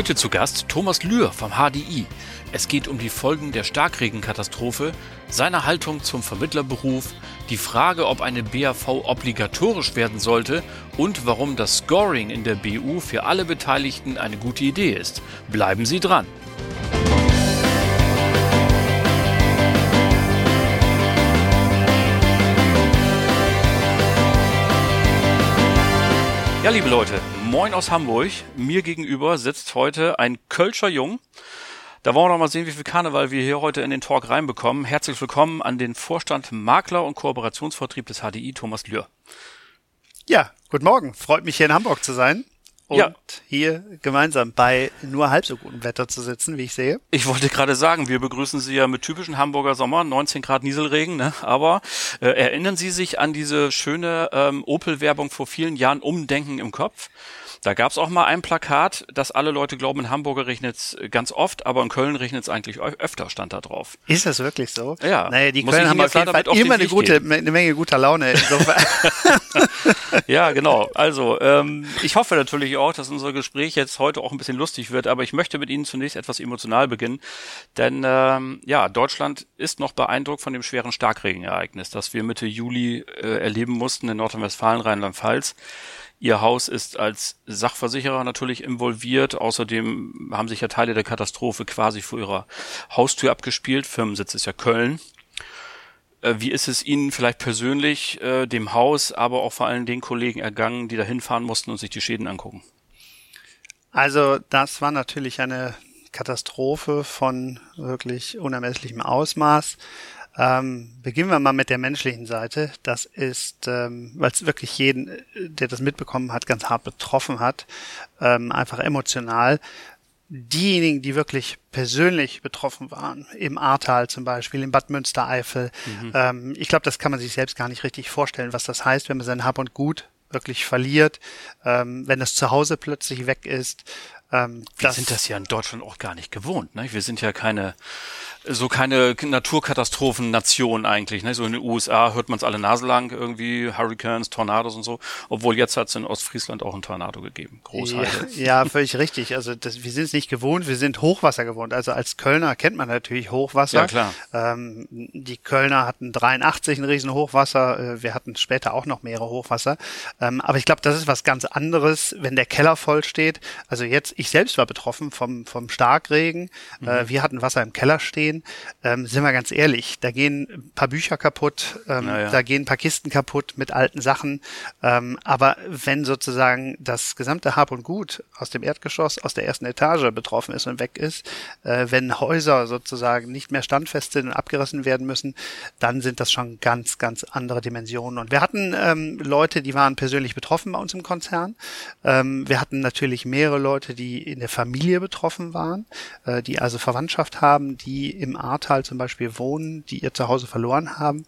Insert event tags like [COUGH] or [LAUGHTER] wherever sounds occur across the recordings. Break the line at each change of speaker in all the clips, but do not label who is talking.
Heute zu Gast Thomas Lühr vom HDI. Es geht um die Folgen der Starkregenkatastrophe, seine Haltung zum Vermittlerberuf, die Frage, ob eine BAV obligatorisch werden sollte und warum das Scoring in der BU für alle Beteiligten eine gute Idee ist. Bleiben Sie dran! Ja, liebe Leute, moin aus Hamburg. Mir gegenüber sitzt heute ein Kölscher Jung. Da wollen wir noch mal sehen, wie viel Karneval wir hier heute in den Talk reinbekommen. Herzlich willkommen an den Vorstand Makler und Kooperationsvertrieb des HDI, Thomas Lühr.
Ja, guten Morgen. Freut mich hier in Hamburg zu sein und
ja.
hier gemeinsam bei nur halb so gutem Wetter zu sitzen, wie ich sehe.
Ich wollte gerade sagen, wir begrüßen Sie ja mit typischen Hamburger Sommer, 19 Grad Nieselregen, ne? aber äh, erinnern Sie sich an diese schöne ähm, Opel-Werbung vor vielen Jahren, Umdenken im Kopf? Da gab's auch mal ein Plakat, dass alle Leute glauben, in Hamburg regnet's ganz oft, aber in Köln regnet's eigentlich öfter, stand da drauf.
Ist das wirklich so?
Ja.
Naja, die Köln haben auf jeden Fall immer eine gute, eine Menge guter Laune. [LAUGHS]
ja, genau. Also, ähm, ich hoffe natürlich auch, dass unser Gespräch jetzt heute auch ein bisschen lustig wird, aber ich möchte mit Ihnen zunächst etwas emotional beginnen. Denn ähm, ja, Deutschland ist noch beeindruckt von dem schweren Starkregenereignis, das wir Mitte Juli äh, erleben mussten in Nordrhein-Westfalen, Rheinland-Pfalz. Ihr Haus ist als Sachversicherer natürlich involviert. Außerdem haben sich ja Teile der Katastrophe quasi vor ihrer Haustür abgespielt. Firmensitz ist ja Köln. Äh, wie ist es Ihnen vielleicht persönlich, äh, dem Haus, aber auch vor allem den Kollegen ergangen, die da hinfahren mussten und sich die Schäden angucken?
Also das war natürlich eine Katastrophe von wirklich unermesslichem Ausmaß. Ähm, beginnen wir mal mit der menschlichen Seite. Das ist, ähm, weil es wirklich jeden, der das mitbekommen hat, ganz hart betroffen hat, ähm, einfach emotional. Diejenigen, die wirklich persönlich betroffen waren, im Ahrtal zum Beispiel, im Bad Münstereifel, mhm. ähm, ich glaube, das kann man sich selbst gar nicht richtig vorstellen, was das heißt, wenn man sein Hab und Gut wirklich verliert, ähm, wenn das zu Hause plötzlich weg ist.
Ähm, Wir sind das ja in Deutschland auch gar nicht gewohnt. Ne? Wir sind ja keine so keine Naturkatastrophennation eigentlich. Ne? So in den USA hört man es alle Nase lang, irgendwie Hurricanes, Tornados und so. Obwohl jetzt hat es in Ostfriesland auch ein Tornado gegeben. Großheide.
Ja, ja, völlig richtig. Also das, wir sind es nicht gewohnt, wir sind Hochwasser gewohnt. Also als Kölner kennt man natürlich Hochwasser.
Ja, klar.
Ähm, die Kölner hatten 83 ein riesen Hochwasser. Äh, wir hatten später auch noch mehrere Hochwasser. Ähm, aber ich glaube, das ist was ganz anderes, wenn der Keller voll steht. Also jetzt, ich selbst war betroffen vom, vom Starkregen. Mhm. Äh, wir hatten Wasser im Keller stehen gehen, ähm, sind wir ganz ehrlich, da gehen ein paar Bücher kaputt, ähm, naja. da gehen ein paar Kisten kaputt mit alten Sachen. Ähm, aber wenn sozusagen das gesamte Hab und Gut aus dem Erdgeschoss, aus der ersten Etage betroffen ist und weg ist, äh, wenn Häuser sozusagen nicht mehr standfest sind und abgerissen werden müssen, dann sind das schon ganz, ganz andere Dimensionen. Und wir hatten ähm, Leute, die waren persönlich betroffen bei uns im Konzern. Ähm, wir hatten natürlich mehrere Leute, die in der Familie betroffen waren, äh, die also Verwandtschaft haben, die im Ahrtal zum Beispiel wohnen, die ihr Zuhause verloren haben.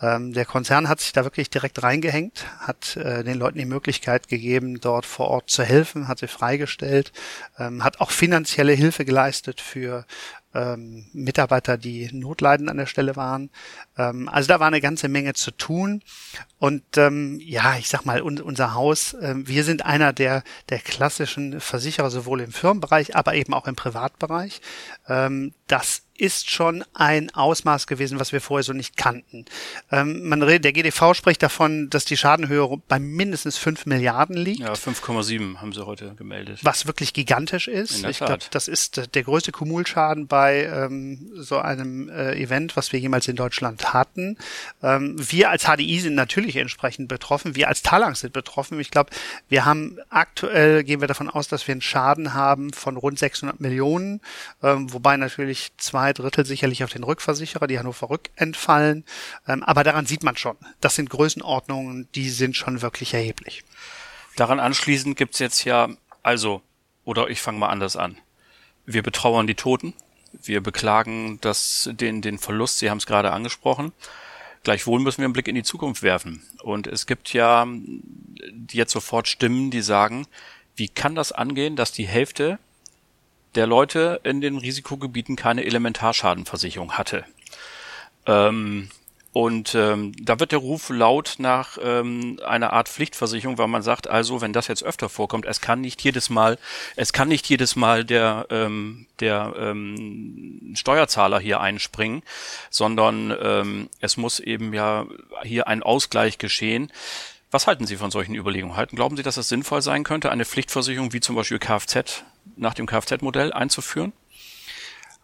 Ähm, der Konzern hat sich da wirklich direkt reingehängt, hat äh, den Leuten die Möglichkeit gegeben, dort vor Ort zu helfen, hat sie freigestellt, ähm, hat auch finanzielle Hilfe geleistet für ähm, Mitarbeiter, die notleidend an der Stelle waren. Ähm, also da war eine ganze Menge zu tun. Und ähm, ja, ich sag mal, un unser Haus, äh, wir sind einer der, der klassischen Versicherer, sowohl im Firmenbereich, aber eben auch im Privatbereich. Ähm, das ist schon ein Ausmaß gewesen, was wir vorher so nicht kannten. Ähm, man redet, der GDV spricht davon, dass die Schadenhöhe bei mindestens 5 Milliarden liegt.
Ja, 5,7 haben sie heute gemeldet.
Was wirklich gigantisch ist. ich glaube, das ist der größte Kumulschaden bei ähm, so einem äh, Event, was wir jemals in Deutschland hatten. Ähm, wir als HDI sind natürlich entsprechend betroffen. Wir als Talang sind betroffen. Ich glaube, wir haben aktuell, gehen wir davon aus, dass wir einen Schaden haben von rund 600 Millionen, ähm, wobei natürlich zwei Drittel sicherlich auf den Rückversicherer, die Hannover Rück entfallen. Ähm, aber daran sieht man schon, das sind Größenordnungen, die sind schon wirklich erheblich.
Daran anschließend gibt's jetzt ja, also, oder ich fange mal anders an. wir betrauern die Toten. Wir beklagen das, den, den Verlust. Sie haben es gerade angesprochen. Gleichwohl müssen wir einen Blick in die Zukunft werfen. Und es gibt ja jetzt sofort Stimmen, die sagen, wie kann das angehen, dass die Hälfte der Leute in den Risikogebieten keine Elementarschadenversicherung hatte? Ähm, und ähm, da wird der Ruf laut nach ähm, einer Art Pflichtversicherung, weil man sagt, also wenn das jetzt öfter vorkommt, es kann nicht jedes Mal, es kann nicht jedes Mal der ähm, der ähm, Steuerzahler hier einspringen, sondern ähm, es muss eben ja hier ein Ausgleich geschehen. Was halten Sie von solchen Überlegungen? Halten, glauben Sie, dass es sinnvoll sein könnte, eine Pflichtversicherung wie zum Beispiel Kfz nach dem Kfz-Modell einzuführen?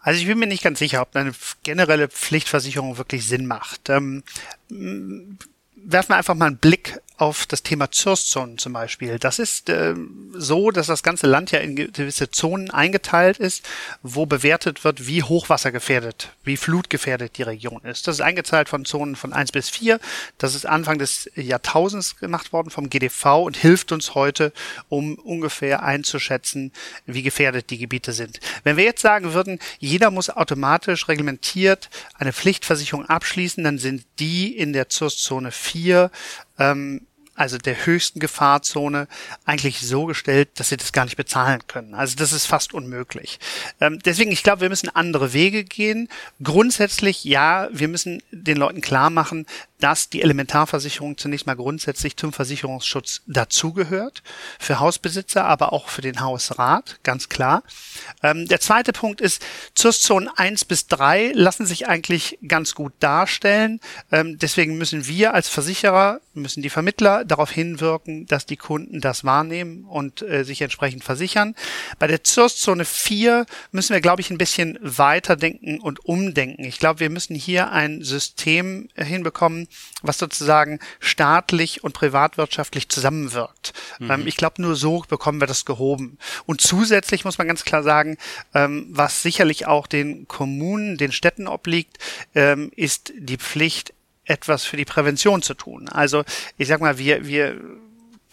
Also ich bin mir nicht ganz sicher, ob eine generelle Pflichtversicherung wirklich Sinn macht. Ähm, werfen wir einfach mal einen Blick auf das Thema Zurszonen zum Beispiel. Das ist äh, so, dass das ganze Land ja in gewisse Zonen eingeteilt ist, wo bewertet wird, wie hochwassergefährdet, wie flutgefährdet die Region ist. Das ist eingeteilt von Zonen von eins bis vier. Das ist Anfang des Jahrtausends gemacht worden vom GDV und hilft uns heute, um ungefähr einzuschätzen, wie gefährdet die Gebiete sind. Wenn wir jetzt sagen würden, jeder muss automatisch reglementiert eine Pflichtversicherung abschließen, dann sind die in der Zurszone 4 ähm, also der höchsten Gefahrzone, eigentlich so gestellt, dass sie das gar nicht bezahlen können. Also das ist fast unmöglich. Ähm, deswegen, ich glaube, wir müssen andere Wege gehen. Grundsätzlich, ja, wir müssen den Leuten klar machen, dass die Elementarversicherung zunächst mal grundsätzlich zum Versicherungsschutz dazugehört, für Hausbesitzer, aber auch für den Hausrat, ganz klar. Ähm, der zweite Punkt ist, Zurszonen 1 bis 3 lassen sich eigentlich ganz gut darstellen. Ähm, deswegen müssen wir als Versicherer, müssen die Vermittler darauf hinwirken, dass die Kunden das wahrnehmen und äh, sich entsprechend versichern. Bei der Zurszone 4 müssen wir, glaube ich, ein bisschen weiterdenken und umdenken. Ich glaube, wir müssen hier ein System hinbekommen, was sozusagen staatlich und privatwirtschaftlich zusammenwirkt. Mhm. Ähm, ich glaube, nur so bekommen wir das gehoben. Und zusätzlich muss man ganz klar sagen, ähm, was sicherlich auch den Kommunen, den Städten obliegt, ähm, ist die Pflicht, etwas für die Prävention zu tun. Also ich sag mal, wir, wir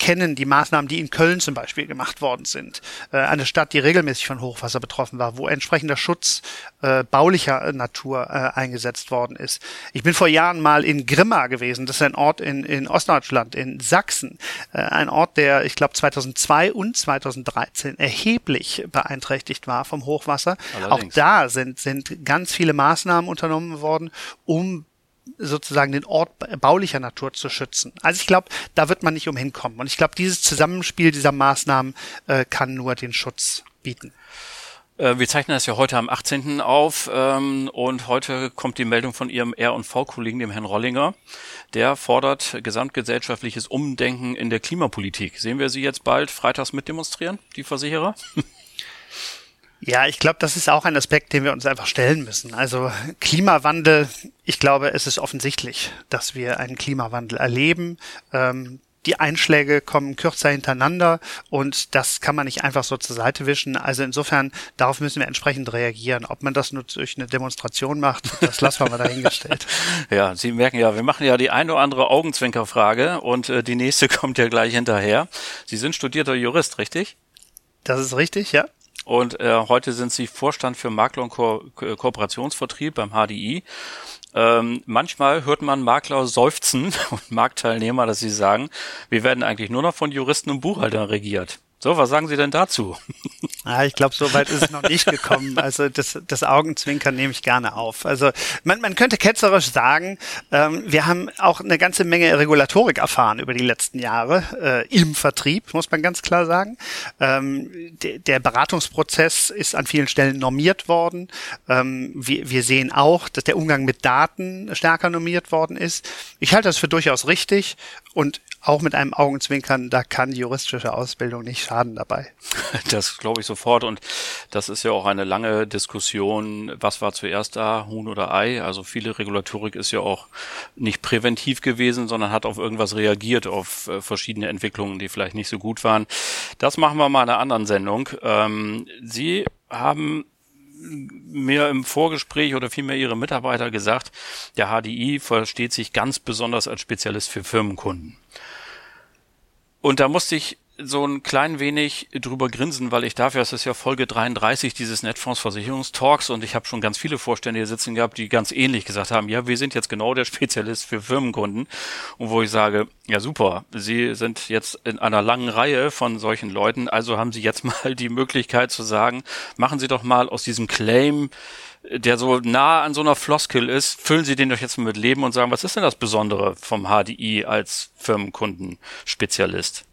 kennen die Maßnahmen, die in Köln zum Beispiel gemacht worden sind. Äh, eine Stadt, die regelmäßig von Hochwasser betroffen war, wo entsprechender Schutz äh, baulicher Natur äh, eingesetzt worden ist. Ich bin vor Jahren mal in Grimma gewesen. Das ist ein Ort in, in Ostdeutschland, in Sachsen. Äh, ein Ort, der, ich glaube, 2002 und 2013 erheblich beeinträchtigt war vom Hochwasser. Allerdings. Auch da sind, sind ganz viele Maßnahmen unternommen worden, um sozusagen den Ort baulicher Natur zu schützen. Also ich glaube, da wird man nicht umhin kommen. Und ich glaube, dieses Zusammenspiel dieser Maßnahmen äh, kann nur den Schutz bieten.
Äh, wir zeichnen das ja heute am 18. auf ähm, und heute kommt die Meldung von Ihrem R&V-Kollegen, dem Herrn Rollinger. Der fordert gesamtgesellschaftliches Umdenken in der Klimapolitik. Sehen wir Sie jetzt bald freitags mitdemonstrieren, die Versicherer? [LAUGHS]
Ja, ich glaube, das ist auch ein Aspekt, den wir uns einfach stellen müssen. Also Klimawandel, ich glaube, es ist offensichtlich, dass wir einen Klimawandel erleben. Ähm, die Einschläge kommen kürzer hintereinander und das kann man nicht einfach so zur Seite wischen. Also insofern, darauf müssen wir entsprechend reagieren. Ob man das nur durch eine Demonstration macht, das lassen wir mal dahingestellt. [LAUGHS]
ja, Sie merken ja, wir machen ja die eine oder andere Augenzwinkerfrage und äh, die nächste [LAUGHS] kommt ja gleich hinterher. Sie sind studierter Jurist, richtig?
Das ist richtig, ja.
Und äh, heute sind Sie Vorstand für Makler- und Ko Kooperationsvertrieb beim HDI. Ähm, manchmal hört man Makler seufzen [LAUGHS] und Marktteilnehmer, dass sie sagen, wir werden eigentlich nur noch von Juristen und Buchhaltern regiert. So, was sagen Sie denn dazu? [LAUGHS]
Ah, ich glaube, so weit ist es noch nicht gekommen. Also das, das Augenzwinkern nehme ich gerne auf. Also man, man könnte ketzerisch sagen, ähm, wir haben auch eine ganze Menge Regulatorik erfahren über die letzten Jahre äh, im Vertrieb, muss man ganz klar sagen. Ähm, de, der Beratungsprozess ist an vielen Stellen normiert worden. Ähm, wir, wir sehen auch, dass der Umgang mit Daten stärker normiert worden ist. Ich halte das für durchaus richtig und auch mit einem Augenzwinkern, da kann juristische Ausbildung nicht schaden dabei. [LAUGHS]
Das glaube ich sofort und das ist ja auch eine lange Diskussion, was war zuerst da, Huhn oder Ei? Also viele Regulatorik ist ja auch nicht präventiv gewesen, sondern hat auf irgendwas reagiert, auf äh, verschiedene Entwicklungen, die vielleicht nicht so gut waren. Das machen wir mal in einer anderen Sendung. Ähm, Sie haben mir im Vorgespräch oder vielmehr Ihre Mitarbeiter gesagt, der HDI versteht sich ganz besonders als Spezialist für Firmenkunden. Und da musste ich so ein klein wenig drüber grinsen, weil ich dafür, es ist ja Folge 33 dieses Netfondsversicherungstalks und ich habe schon ganz viele Vorstände hier sitzen gehabt, die ganz ähnlich gesagt haben, ja, wir sind jetzt genau der Spezialist für Firmenkunden und wo ich sage, ja super, Sie sind jetzt in einer langen Reihe von solchen Leuten, also haben Sie jetzt [LAUGHS] mal die Möglichkeit zu sagen, machen Sie doch mal aus diesem Claim der so nah an so einer Floskel ist, füllen Sie den doch jetzt mal mit Leben und sagen, was ist denn das Besondere vom HDI als Firmenkundenspezialist?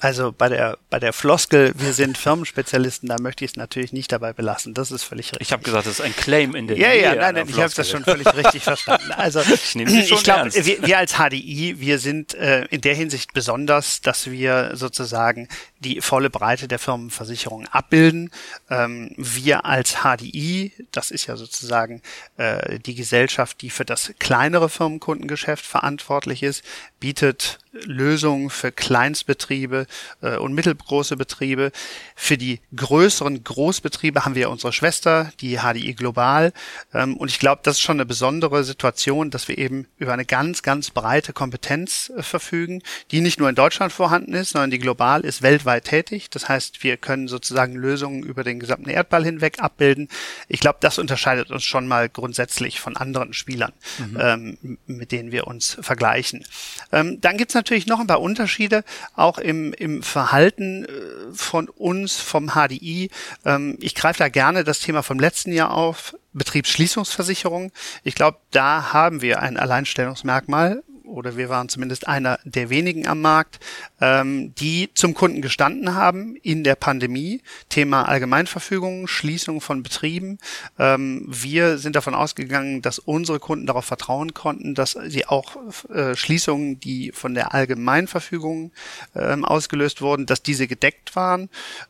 Also bei der bei der Floskel, wir sind Firmenspezialisten, da möchte ich es natürlich nicht dabei belassen. Das ist völlig richtig.
Ich habe gesagt, das ist ein Claim in der
Ja, Nähe ja, nein, nein, ich habe das schon völlig richtig verstanden. Also [LAUGHS] ich, ich glaube, wir, wir als HDI, wir sind äh, in der Hinsicht besonders, dass wir sozusagen die volle Breite der Firmenversicherung abbilden. Ähm, wir als HDI, das ist ja sozusagen äh, die Gesellschaft, die für das kleinere Firmenkundengeschäft verantwortlich ist, bietet Lösungen für Kleinstbetriebe äh, und mittelgroße Betriebe. Für die größeren Großbetriebe haben wir unsere Schwester, die HDI Global. Ähm, und ich glaube, das ist schon eine besondere Situation, dass wir eben über eine ganz, ganz breite Kompetenz äh, verfügen, die nicht nur in Deutschland vorhanden ist, sondern die global ist, weltweit tätig. Das heißt, wir können sozusagen Lösungen über den gesamten Erdball hinweg abbilden. Ich glaube, das unterscheidet uns schon mal grundsätzlich von anderen Spielern, mhm. ähm, mit denen wir uns vergleichen. Ähm, dann gibt's natürlich noch ein paar Unterschiede, auch im, im Verhalten äh, von uns, vom HDI. Ähm, ich greife da gerne das Thema vom letzten Jahr auf, Betriebsschließungsversicherung. Ich glaube, da haben wir ein Alleinstellungsmerkmal oder wir waren zumindest einer der wenigen am Markt, ähm, die zum Kunden gestanden haben in der Pandemie. Thema Allgemeinverfügung, Schließung von Betrieben. Ähm, wir sind davon ausgegangen, dass unsere Kunden darauf vertrauen konnten, dass sie auch äh, Schließungen, die von der Allgemeinverfügung ähm, ausgelöst wurden, dass diese gedeckt waren.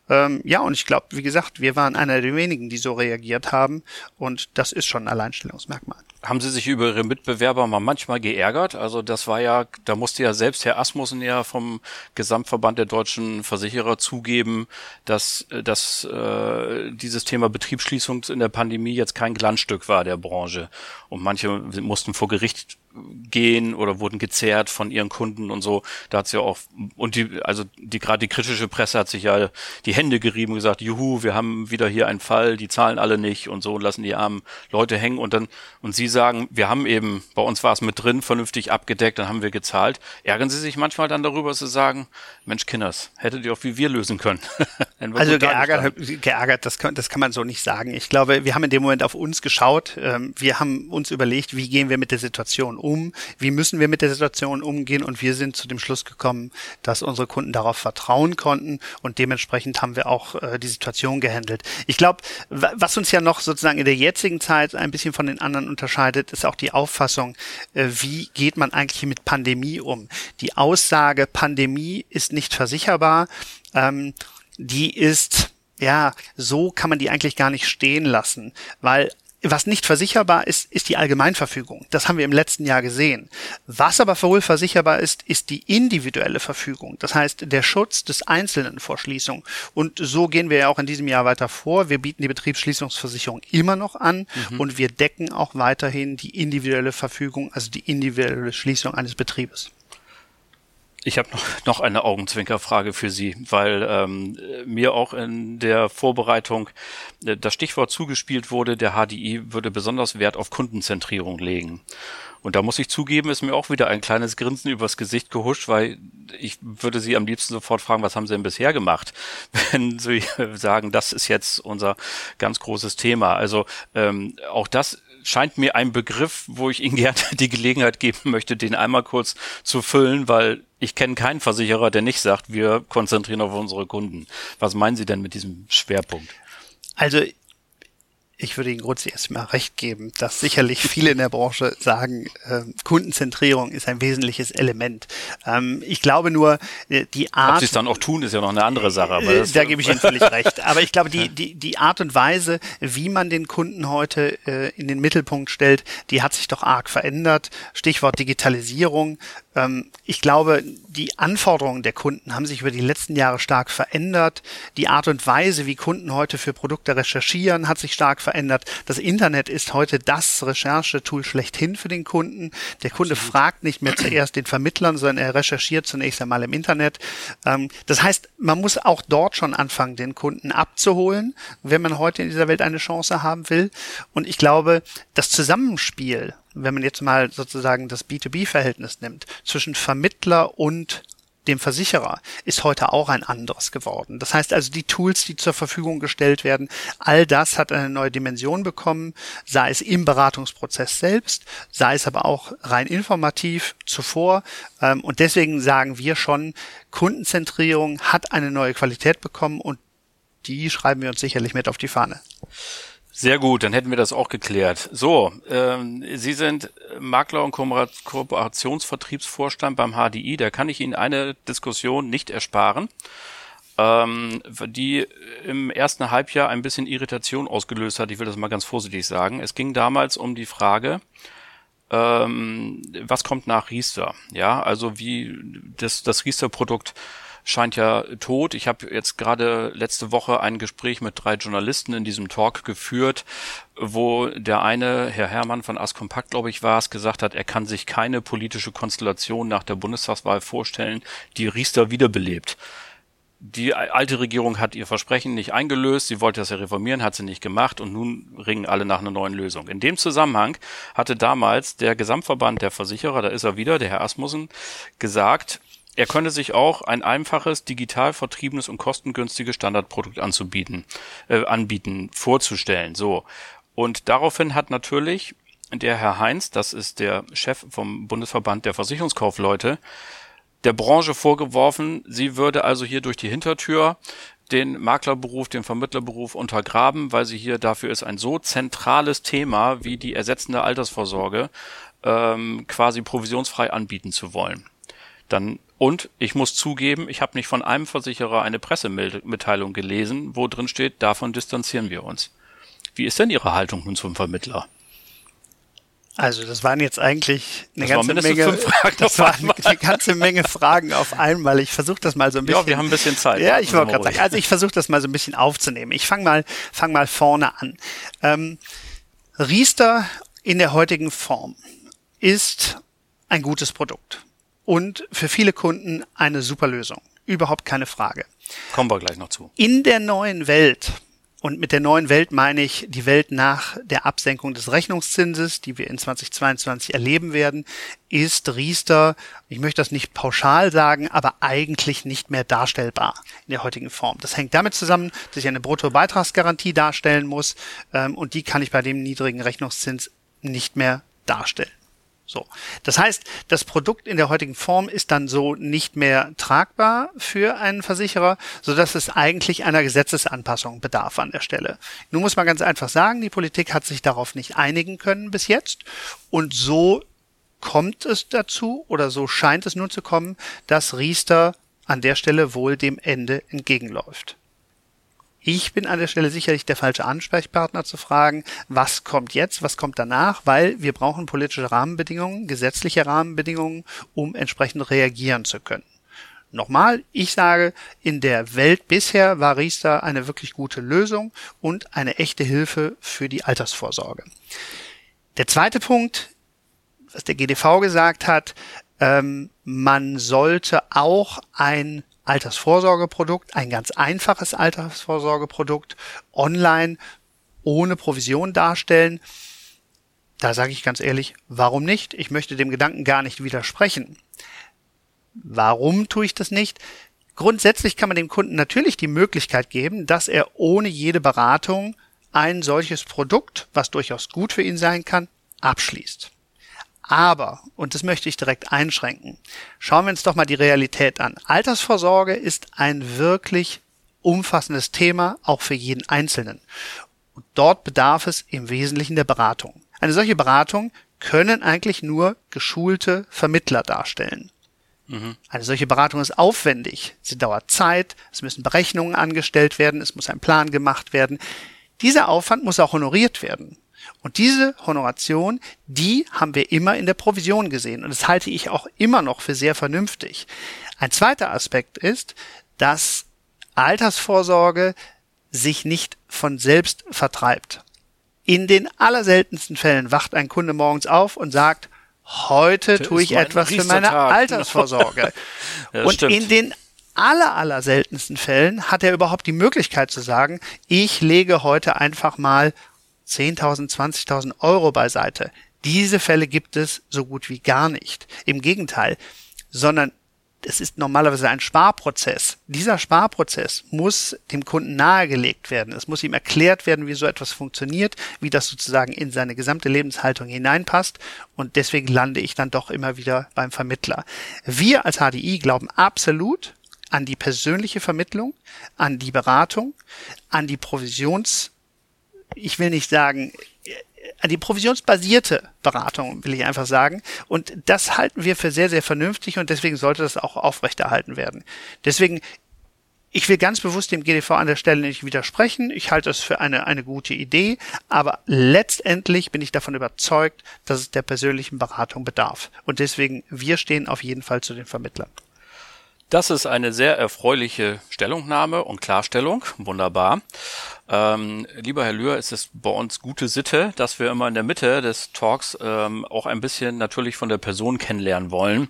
Ähm, ja, und ich glaube, wie gesagt, wir waren einer der wenigen, die so reagiert haben. Und das ist schon ein Alleinstellungsmerkmal.
Haben Sie sich über Ihre Mitbewerber mal manchmal geärgert? Also das war ja, da musste ja selbst Herr Asmussen ja vom Gesamtverband der deutschen Versicherer zugeben, dass, dass äh, dieses Thema Betriebsschließung in der Pandemie jetzt kein Glanzstück war der Branche. Und manche mussten vor Gericht gehen oder wurden gezerrt von ihren Kunden und so. Da hat's ja auch und die also die gerade die kritische Presse hat sich ja die Hände gerieben und gesagt, juhu, wir haben wieder hier einen Fall, die zahlen alle nicht und so lassen die armen Leute hängen und dann und sie sagen, wir haben eben bei uns war es mit drin vernünftig abgedeckt, dann haben wir gezahlt. Ärgern Sie sich manchmal dann darüber, dass Sie sagen, Mensch Kinders, hättet ihr auch wie wir lösen können. [LAUGHS]
also geärgert, geärgert, das kann, das kann man so nicht sagen. Ich glaube, wir haben in dem Moment auf uns geschaut. Ähm, wir haben uns überlegt, wie gehen wir mit der Situation um, wie müssen wir mit der Situation umgehen und wir sind zu dem Schluss gekommen, dass unsere Kunden darauf vertrauen konnten und dementsprechend haben wir auch äh, die Situation gehandelt. Ich glaube, was uns ja noch sozusagen in der jetzigen Zeit ein bisschen von den anderen unterscheidet, ist auch die Auffassung, äh, wie geht man eigentlich mit Pandemie um. Die Aussage, Pandemie ist nicht versicherbar, ähm, die ist ja, so kann man die eigentlich gar nicht stehen lassen, weil was nicht versicherbar ist, ist die Allgemeinverfügung. Das haben wir im letzten Jahr gesehen. Was aber wohl versicherbar ist, ist die individuelle Verfügung. Das heißt, der Schutz des Einzelnen vor Schließung. Und so gehen wir ja auch in diesem Jahr weiter vor. Wir bieten die Betriebsschließungsversicherung immer noch an mhm. und wir decken auch weiterhin die individuelle Verfügung, also die individuelle Schließung eines Betriebes.
Ich habe noch, noch eine Augenzwinkerfrage für Sie, weil ähm, mir auch in der Vorbereitung äh, das Stichwort zugespielt wurde, der HDI würde besonders Wert auf Kundenzentrierung legen. Und da muss ich zugeben, ist mir auch wieder ein kleines Grinsen übers Gesicht gehuscht, weil ich würde Sie am liebsten sofort fragen, was haben Sie denn bisher gemacht, [LAUGHS] wenn Sie sagen, das ist jetzt unser ganz großes Thema. Also ähm, auch das scheint mir ein Begriff, wo ich Ihnen [LAUGHS] gerne die Gelegenheit geben möchte, den einmal kurz zu füllen, weil ich kenne keinen Versicherer, der nicht sagt, wir konzentrieren auf unsere Kunden. Was meinen Sie denn mit diesem Schwerpunkt?
Also ich würde Ihnen grundsätzlich erstmal recht geben, dass sicherlich viele in der Branche sagen, äh, Kundenzentrierung ist ein wesentliches Element. Ähm, ich glaube nur, äh, die Art. Ob
Sie es dann auch tun, ist ja noch eine andere Sache.
Aber äh, da gebe ich Ihnen völlig recht. Aber ich glaube, die, die, die Art und Weise, wie man den Kunden heute äh, in den Mittelpunkt stellt, die hat sich doch arg verändert. Stichwort Digitalisierung. Ähm, ich glaube, die Anforderungen der Kunden haben sich über die letzten Jahre stark verändert. Die Art und Weise, wie Kunden heute für Produkte recherchieren, hat sich stark verändert. Das Internet ist heute das Recherchetool schlechthin für den Kunden. Der Kunde fragt nicht mehr zuerst den Vermittlern, sondern er recherchiert zunächst einmal im Internet. Ähm, das heißt, man muss auch dort schon anfangen, den Kunden abzuholen, wenn man heute in dieser Welt eine Chance haben will. Und ich glaube, das Zusammenspiel wenn man jetzt mal sozusagen das B2B-Verhältnis nimmt, zwischen Vermittler und dem Versicherer ist heute auch ein anderes geworden. Das heißt also, die Tools, die zur Verfügung gestellt werden, all das hat eine neue Dimension bekommen, sei es im Beratungsprozess selbst, sei es aber auch rein informativ zuvor. Ähm, und deswegen sagen wir schon, Kundenzentrierung hat eine neue Qualität bekommen und die schreiben wir uns sicherlich mit auf die Fahne.
Sehr gut, dann hätten wir das auch geklärt. So, ähm, Sie sind Makler und Kooperationsvertriebsvorstand beim HDI. Da kann ich Ihnen eine Diskussion nicht ersparen, ähm, die im ersten Halbjahr ein bisschen Irritation ausgelöst hat. Ich will das mal ganz vorsichtig sagen. Es ging damals um die Frage, ähm, was kommt nach Riester? Ja, also wie das, das Riester-Produkt scheint ja tot. Ich habe jetzt gerade letzte Woche ein Gespräch mit drei Journalisten in diesem Talk geführt, wo der eine, Herr Hermann von Askompakt, glaube ich, war es, gesagt hat, er kann sich keine politische Konstellation nach der Bundestagswahl vorstellen, die Riester wiederbelebt. Die alte Regierung hat ihr Versprechen nicht eingelöst, sie wollte das ja reformieren, hat sie nicht gemacht und nun ringen alle nach einer neuen Lösung. In dem Zusammenhang hatte damals der Gesamtverband der Versicherer, da ist er wieder, der Herr Asmussen, gesagt, er könne sich auch ein einfaches, digital vertriebenes und kostengünstiges Standardprodukt anzubieten, äh, anbieten, vorzustellen. So. Und daraufhin hat natürlich der Herr Heinz, das ist der Chef vom Bundesverband der Versicherungskaufleute, der Branche vorgeworfen, sie würde also hier durch die Hintertür den Maklerberuf, den Vermittlerberuf untergraben, weil sie hier dafür ist ein so zentrales Thema wie die ersetzende Altersvorsorge ähm, quasi provisionsfrei anbieten zu wollen. Dann und ich muss zugeben, ich habe nicht von einem Versicherer eine Pressemitteilung gelesen, wo drin steht, davon distanzieren wir uns. Wie ist denn Ihre Haltung nun zum Vermittler?
Also das waren jetzt eigentlich eine das ganze Menge Fragen [LAUGHS] das waren eine ganze Menge Fragen auf einmal. Ich versuche das mal so ein bisschen. Ja,
wir haben ein bisschen Zeit.
Ja, ich wollte gerade sagen. Also ich versuche das mal so ein bisschen aufzunehmen. Ich fange mal fang mal vorne an. Ähm, Riester in der heutigen Form ist ein gutes Produkt und für viele Kunden eine super Lösung. Überhaupt keine Frage.
Kommen wir gleich noch zu.
In der neuen Welt, und mit der neuen Welt meine ich die Welt nach der Absenkung des Rechnungszinses, die wir in 2022 erleben werden, ist Riester, ich möchte das nicht pauschal sagen, aber eigentlich nicht mehr darstellbar in der heutigen Form. Das hängt damit zusammen, dass ich eine Bruttobeitragsgarantie darstellen muss ähm, und die kann ich bei dem niedrigen Rechnungszins nicht mehr darstellen. So. Das heißt, das Produkt in der heutigen Form ist dann so nicht mehr tragbar für einen Versicherer, so dass es eigentlich einer Gesetzesanpassung bedarf an der Stelle. Nun muss man ganz einfach sagen, die Politik hat sich darauf nicht einigen können bis jetzt und so kommt es dazu oder so scheint es nun zu kommen, dass Riester an der Stelle wohl dem Ende entgegenläuft. Ich bin an der Stelle sicherlich der falsche Ansprechpartner zu fragen, was kommt jetzt, was kommt danach, weil wir brauchen politische Rahmenbedingungen, gesetzliche Rahmenbedingungen, um entsprechend reagieren zu können. Nochmal, ich sage, in der Welt bisher war Riester eine wirklich gute Lösung und eine echte Hilfe für die Altersvorsorge. Der zweite Punkt, was der GDV gesagt hat, ähm, man sollte auch ein Altersvorsorgeprodukt, ein ganz einfaches Altersvorsorgeprodukt online ohne Provision darstellen. Da sage ich ganz ehrlich, warum nicht? Ich möchte dem Gedanken gar nicht widersprechen. Warum tue ich das nicht? Grundsätzlich kann man dem Kunden natürlich die Möglichkeit geben, dass er ohne jede Beratung ein solches Produkt, was durchaus gut für ihn sein kann, abschließt. Aber, und das möchte ich direkt einschränken, schauen wir uns doch mal die Realität an. Altersvorsorge ist ein wirklich umfassendes Thema, auch für jeden Einzelnen. Und dort bedarf es im Wesentlichen der Beratung. Eine solche Beratung können eigentlich nur geschulte Vermittler darstellen. Mhm. Eine solche Beratung ist aufwendig. Sie dauert Zeit, es müssen Berechnungen angestellt werden, es muss ein Plan gemacht werden. Dieser Aufwand muss auch honoriert werden. Und diese Honoration, die haben wir immer in der Provision gesehen. Und das halte ich auch immer noch für sehr vernünftig. Ein zweiter Aspekt ist, dass Altersvorsorge sich nicht von selbst vertreibt. In den allerseltensten Fällen wacht ein Kunde morgens auf und sagt, heute tue ich etwas für meine Altersvorsorge. [LAUGHS] ja, und stimmt. in den aller, aller seltensten Fällen hat er überhaupt die Möglichkeit zu sagen, ich lege heute einfach mal 10.000, 20.000 Euro beiseite. Diese Fälle gibt es so gut wie gar nicht. Im Gegenteil, sondern es ist normalerweise ein Sparprozess. Dieser Sparprozess muss dem Kunden nahegelegt werden. Es muss ihm erklärt werden, wie so etwas funktioniert, wie das sozusagen in seine gesamte Lebenshaltung hineinpasst. Und deswegen lande ich dann doch immer wieder beim Vermittler. Wir als HDI glauben absolut an die persönliche Vermittlung, an die Beratung, an die Provisions, ich will nicht sagen, an die provisionsbasierte Beratung, will ich einfach sagen. Und das halten wir für sehr, sehr vernünftig und deswegen sollte das auch aufrechterhalten werden. Deswegen, ich will ganz bewusst dem GDV an der Stelle nicht widersprechen. Ich halte es für eine, eine gute Idee, aber letztendlich bin ich davon überzeugt, dass es der persönlichen Beratung bedarf. Und deswegen, wir stehen auf jeden Fall zu den Vermittlern.
Das ist eine sehr erfreuliche Stellungnahme und Klarstellung. Wunderbar. Ähm, lieber Herr Lühr, ist es bei uns gute Sitte, dass wir immer in der Mitte des Talks ähm, auch ein bisschen natürlich von der Person kennenlernen wollen,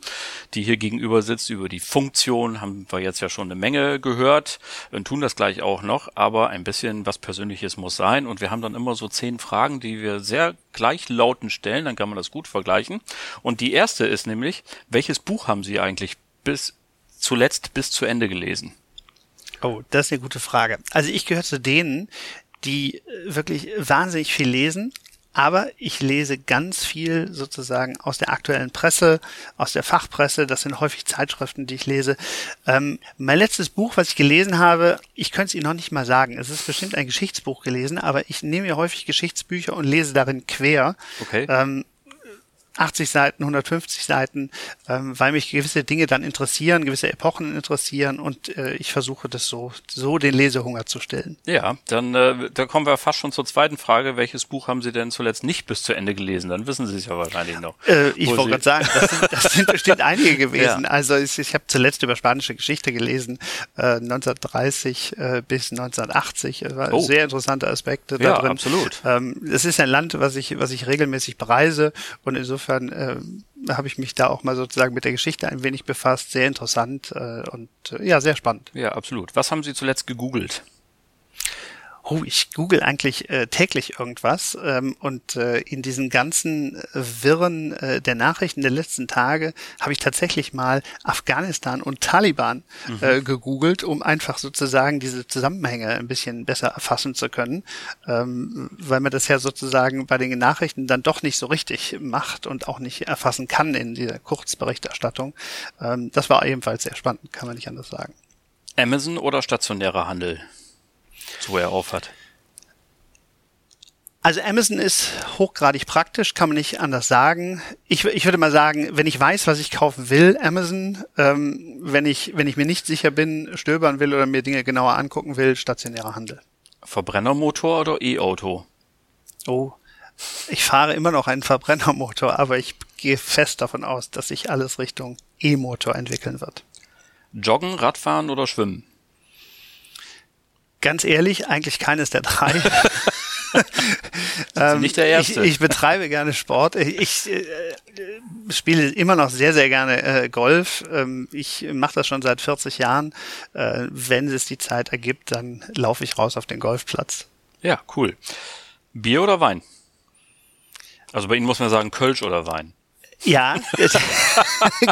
die hier gegenüber sitzt. Über die Funktion haben wir jetzt ja schon eine Menge gehört und tun das gleich auch noch, aber ein bisschen was Persönliches muss sein. Und wir haben dann immer so zehn Fragen, die wir sehr gleichlautend stellen, dann kann man das gut vergleichen. Und die erste ist nämlich, welches Buch haben Sie eigentlich bis zuletzt bis zu Ende gelesen?
Oh, das ist eine gute Frage. Also ich gehöre zu denen, die äh, wirklich wahnsinnig viel lesen, aber ich lese ganz viel sozusagen aus der aktuellen Presse, aus der Fachpresse. Das sind häufig Zeitschriften, die ich lese. Ähm, mein letztes Buch, was ich gelesen habe, ich könnte es Ihnen noch nicht mal sagen. Es ist bestimmt ein Geschichtsbuch gelesen, aber ich nehme mir häufig Geschichtsbücher und lese darin quer. Okay. Ähm, 80 Seiten, 150 Seiten, ähm, weil mich gewisse Dinge dann interessieren, gewisse Epochen interessieren und äh, ich versuche das so, so den Lesehunger zu stillen.
Ja, dann äh, da kommen wir fast schon zur zweiten Frage. Welches Buch haben Sie denn zuletzt nicht bis zu Ende gelesen? Dann wissen Sie es ja wahrscheinlich noch.
Äh, ich wollte gerade sagen, das sind, das sind [LAUGHS] bestimmt einige gewesen. Ja. Also ich, ich habe zuletzt über spanische Geschichte gelesen, äh, 1930 äh, bis 1980. Das war oh. sehr interessante Aspekte
ja,
da drin.
absolut.
Ähm, es ist ein Land, was ich, was ich regelmäßig bereise und insofern insofern äh, habe ich mich da auch mal sozusagen mit der Geschichte ein wenig befasst. Sehr interessant äh, und äh, ja, sehr spannend.
Ja, absolut. Was haben Sie zuletzt gegoogelt?
Oh, ich google eigentlich äh, täglich irgendwas ähm, und äh, in diesen ganzen äh, Wirren äh, der Nachrichten der letzten Tage habe ich tatsächlich mal Afghanistan und Taliban mhm. äh, gegoogelt, um einfach sozusagen diese Zusammenhänge ein bisschen besser erfassen zu können, ähm, weil man das ja sozusagen bei den Nachrichten dann doch nicht so richtig macht und auch nicht erfassen kann in dieser Kurzberichterstattung. Ähm, das war ebenfalls sehr spannend, kann man nicht anders sagen.
Amazon oder stationärer Handel? Wo er aufhat?
Also Amazon ist hochgradig praktisch, kann man nicht anders sagen. Ich, ich würde mal sagen, wenn ich weiß, was ich kaufen will, Amazon. Ähm, wenn ich wenn ich mir nicht sicher bin, stöbern will oder mir Dinge genauer angucken will, stationärer Handel.
Verbrennermotor oder E-Auto?
Oh, ich fahre immer noch einen Verbrennermotor, aber ich gehe fest davon aus, dass sich alles Richtung E-Motor entwickeln wird.
Joggen, Radfahren oder Schwimmen?
Ganz ehrlich, eigentlich keines der drei. [LAUGHS] [LAUGHS]
ähm, nicht der erste.
Ich, ich betreibe gerne Sport. Ich äh, spiele immer noch sehr, sehr gerne äh, Golf. Ähm, ich mache das schon seit 40 Jahren. Äh, wenn es die Zeit ergibt, dann laufe ich raus auf den Golfplatz.
Ja, cool. Bier oder Wein? Also bei Ihnen muss man sagen Kölsch oder Wein.
Ja,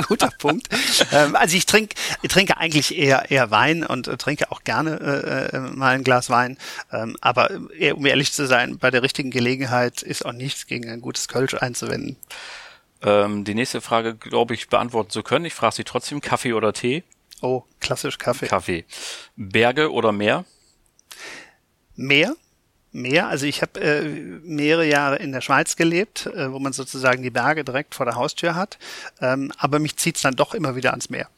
guter Punkt. Ähm, also ich trinke, ich trinke eigentlich eher eher Wein und äh, trinke auch gerne äh, äh, mal ein Glas Wein. Ähm, aber äh, um ehrlich zu sein, bei der richtigen Gelegenheit ist auch nichts gegen ein gutes Kölsch einzuwenden.
Ähm, die nächste Frage, glaube ich, beantworten zu können. Ich frage Sie trotzdem: Kaffee oder Tee?
Oh, klassisch Kaffee.
Kaffee. Berge oder Meer?
Meer mehr. Also ich habe äh, mehrere Jahre in der Schweiz gelebt, äh, wo man sozusagen die Berge direkt vor der Haustür hat. Ähm, aber mich zieht's dann doch immer wieder ans Meer.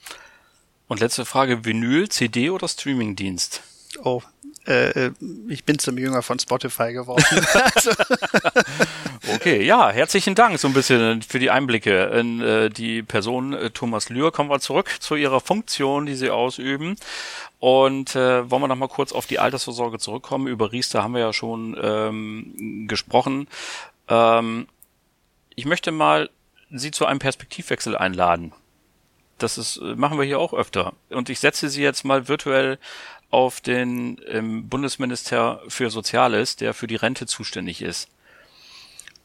Und letzte Frage, Vinyl, CD oder Streamingdienst?
Oh, äh, ich bin zum Jünger von Spotify geworden. [LAUGHS] also. [LAUGHS]
okay, ja, herzlichen Dank so ein bisschen für die Einblicke in äh, die Person äh, Thomas Lühr. Kommen wir zurück zu Ihrer Funktion, die Sie ausüben. Und äh, wollen wir noch mal kurz auf die Altersvorsorge zurückkommen. Über Riester haben wir ja schon ähm, gesprochen. Ähm, ich möchte mal Sie zu einem Perspektivwechsel einladen. Das ist, äh, machen wir hier auch öfter. Und ich setze Sie jetzt mal virtuell auf den ähm, Bundesminister für Soziales, der für die Rente zuständig ist.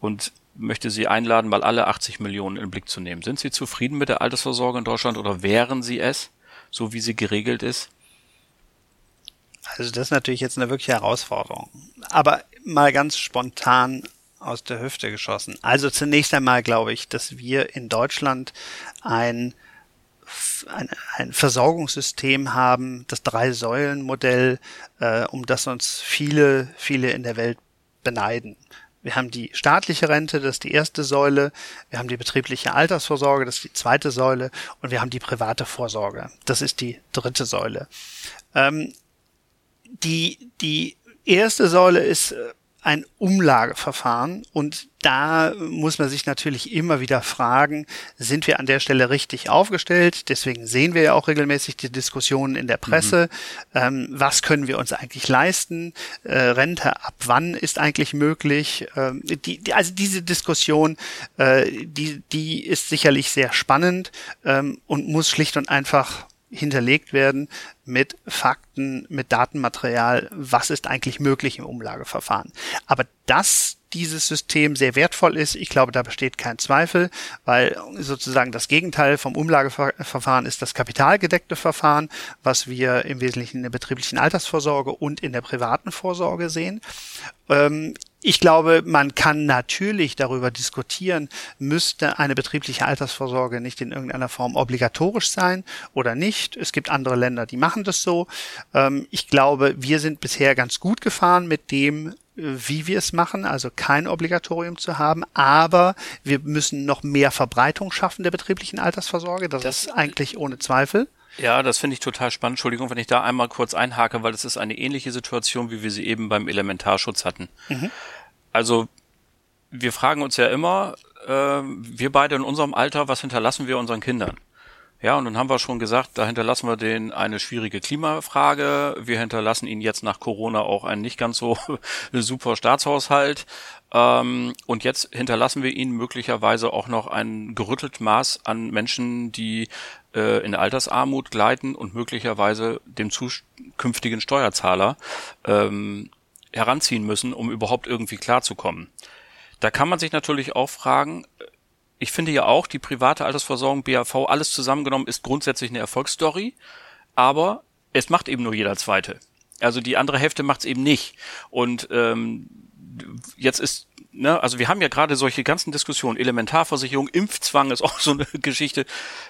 Und möchte Sie einladen, mal alle 80 Millionen in den Blick zu nehmen. Sind Sie zufrieden mit der Altersvorsorge in Deutschland oder wären Sie es, so wie sie geregelt ist?
Also das ist natürlich jetzt eine wirkliche Herausforderung. Aber mal ganz spontan aus der Hüfte geschossen. Also zunächst einmal glaube ich, dass wir in Deutschland ein ein, ein Versorgungssystem haben, das Drei-Säulen-Modell, äh, um das uns viele, viele in der Welt beneiden. Wir haben die staatliche Rente, das ist die erste Säule. Wir haben die betriebliche Altersvorsorge, das ist die zweite Säule. Und wir haben die private Vorsorge, das ist die dritte Säule. Ähm, die, die erste Säule ist äh, ein Umlageverfahren und da muss man sich natürlich immer wieder fragen, sind wir an der Stelle richtig aufgestellt? Deswegen sehen wir ja auch regelmäßig die Diskussionen in der Presse. Mhm. Ähm, was können wir uns eigentlich leisten? Äh, Rente ab wann ist eigentlich möglich? Ähm, die, die, also diese Diskussion, äh, die, die ist sicherlich sehr spannend ähm, und muss schlicht und einfach hinterlegt werden mit Fakten, mit Datenmaterial, was ist eigentlich möglich im Umlageverfahren. Aber dass dieses System sehr wertvoll ist, ich glaube, da besteht kein Zweifel, weil sozusagen das Gegenteil vom Umlageverfahren ist das kapitalgedeckte Verfahren, was wir im Wesentlichen in der betrieblichen Altersvorsorge und in der privaten Vorsorge sehen. Ähm, ich glaube, man kann natürlich darüber diskutieren, müsste eine betriebliche Altersvorsorge nicht in irgendeiner Form obligatorisch sein oder nicht. Es gibt andere Länder, die machen das so. Ähm, ich glaube, wir sind bisher ganz gut gefahren mit dem, wie wir es machen, also kein Obligatorium zu haben, aber wir müssen noch mehr Verbreitung schaffen der betrieblichen Altersvorsorge. Das, das ist eigentlich ohne Zweifel.
Ja, das finde ich total spannend. Entschuldigung, wenn ich da einmal kurz einhake, weil das ist eine ähnliche Situation, wie wir sie eben beim Elementarschutz hatten. Mhm. Also wir fragen uns ja immer, äh, wir beide in unserem Alter, was hinterlassen wir unseren Kindern? Ja, und dann haben wir schon gesagt, da hinterlassen wir denen eine schwierige Klimafrage. Wir hinterlassen ihnen jetzt nach Corona auch einen nicht ganz so [LAUGHS] super Staatshaushalt. Ähm, und jetzt hinterlassen wir ihnen möglicherweise auch noch ein gerüttelt Maß an Menschen, die äh, in Altersarmut gleiten und möglicherweise dem zukünftigen Steuerzahler ähm, heranziehen müssen, um überhaupt irgendwie klarzukommen. Da kann man sich natürlich auch fragen, ich finde ja auch, die private Altersversorgung, BAV, alles zusammengenommen ist grundsätzlich eine Erfolgsstory, aber es macht eben nur jeder Zweite. Also die andere Hälfte macht es eben nicht. Und ähm, jetzt ist ne, also wir haben ja gerade solche ganzen Diskussionen, Elementarversicherung, Impfzwang ist auch so eine [LAUGHS] Geschichte.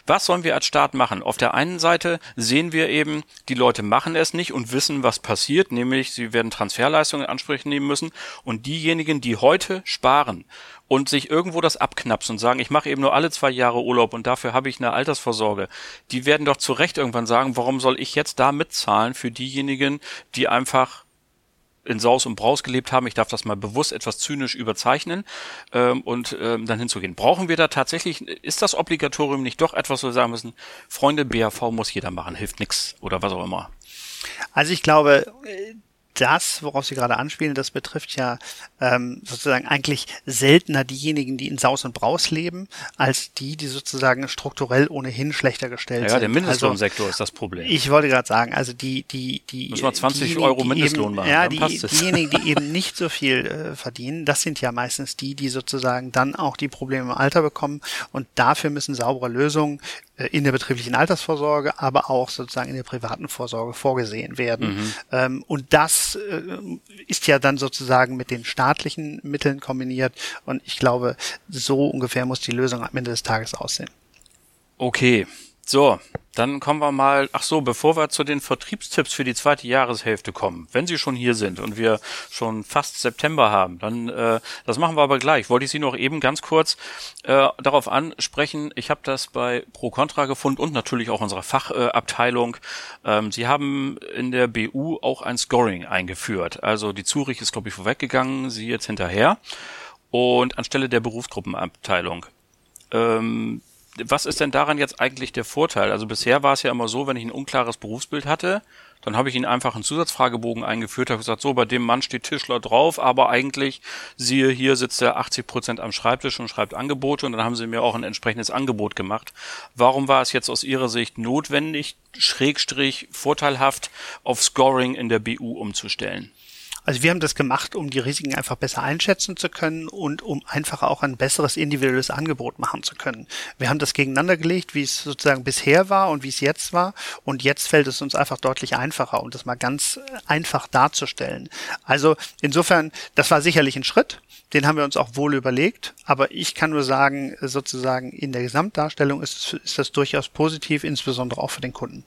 Was sollen wir als Staat machen? Auf der einen Seite sehen wir eben, die Leute machen es nicht und wissen, was passiert, nämlich sie werden Transferleistungen in Anspruch nehmen müssen und diejenigen, die heute sparen und sich irgendwo das abknapsen und sagen, ich mache eben nur alle zwei Jahre Urlaub und dafür habe ich eine Altersvorsorge, die werden doch zu Recht irgendwann sagen, warum soll ich jetzt da mitzahlen für diejenigen, die einfach in Saus und Braus gelebt haben. Ich darf das mal bewusst etwas zynisch überzeichnen ähm, und ähm, dann hinzugehen. Brauchen wir da tatsächlich, ist das Obligatorium nicht doch etwas, wo wir sagen müssen, Freunde, BAV muss jeder machen, hilft nix oder was auch immer?
Also ich glaube, das, worauf Sie gerade anspielen, das betrifft ja ähm, sozusagen eigentlich seltener diejenigen, die in Saus und Braus leben, als die, die sozusagen strukturell ohnehin schlechter gestellt ja, sind.
Ja, der Mindestlohnsektor also, ist das Problem.
Ich wollte gerade sagen, also die, die, die.
Müssen wir 20 Euro Mindestlohn
eben,
machen.
Ja, die, diejenigen, die eben [LAUGHS] nicht so viel äh, verdienen, das sind ja meistens die, die sozusagen dann auch die Probleme im Alter bekommen. Und dafür müssen saubere Lösungen in der betrieblichen Altersvorsorge, aber auch sozusagen in der privaten Vorsorge vorgesehen werden. Mhm. Ähm, und das äh, ist ja dann sozusagen mit den staatlichen Mitteln kombiniert. Und ich glaube, so ungefähr muss die Lösung am Ende des Tages aussehen.
Okay, so. Dann kommen wir mal, ach so, bevor wir zu den Vertriebstipps für die zweite Jahreshälfte kommen, wenn Sie schon hier sind und wir schon fast September haben, dann äh, das machen wir aber gleich. Wollte ich Sie noch eben ganz kurz äh, darauf ansprechen. Ich habe das bei Pro Contra gefunden und natürlich auch unserer Fachabteilung. Äh, ähm, Sie haben in der BU auch ein Scoring eingeführt. Also die Zurich ist, glaube ich, vorweggegangen, Sie jetzt hinterher. Und anstelle der Berufsgruppenabteilung. Ähm, was ist denn daran jetzt eigentlich der Vorteil? Also bisher war es ja immer so, wenn ich ein unklares Berufsbild hatte, dann habe ich ihn einfach einen Zusatzfragebogen eingeführt, habe gesagt, so, bei dem Mann steht Tischler drauf, aber eigentlich, siehe, hier sitzt er 80 Prozent am Schreibtisch und schreibt Angebote und dann haben sie mir auch ein entsprechendes Angebot gemacht. Warum war es jetzt aus Ihrer Sicht notwendig, schrägstrich vorteilhaft auf Scoring in der BU umzustellen?
Also wir haben das gemacht, um die Risiken einfach besser einschätzen zu können und um einfach auch ein besseres individuelles Angebot machen zu können. Wir haben das gegeneinander gelegt, wie es sozusagen bisher war und wie es jetzt war. Und jetzt fällt es uns einfach deutlich einfacher, um das mal ganz einfach darzustellen. Also insofern, das war sicherlich ein Schritt. Den haben wir uns auch wohl überlegt. Aber ich kann nur sagen, sozusagen in der Gesamtdarstellung ist, ist das durchaus positiv, insbesondere auch für den Kunden.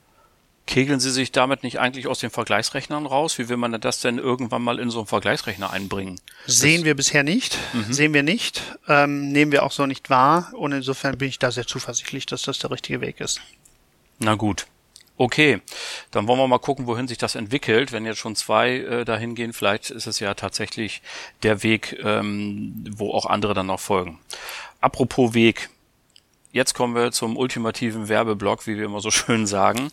Kegeln Sie sich damit nicht eigentlich aus den Vergleichsrechnern raus? Wie will man das denn irgendwann mal in so einen Vergleichsrechner einbringen?
Sehen wir bisher nicht. Mhm. Sehen wir nicht. Ähm, nehmen wir auch so nicht wahr. Und insofern bin ich da sehr zuversichtlich, dass das der richtige Weg ist.
Na gut. Okay, dann wollen wir mal gucken, wohin sich das entwickelt. Wenn jetzt schon zwei äh, dahin gehen, vielleicht ist es ja tatsächlich der Weg, ähm, wo auch andere dann noch folgen. Apropos Weg. Jetzt kommen wir zum ultimativen Werbeblock, wie wir immer so [LAUGHS] schön sagen.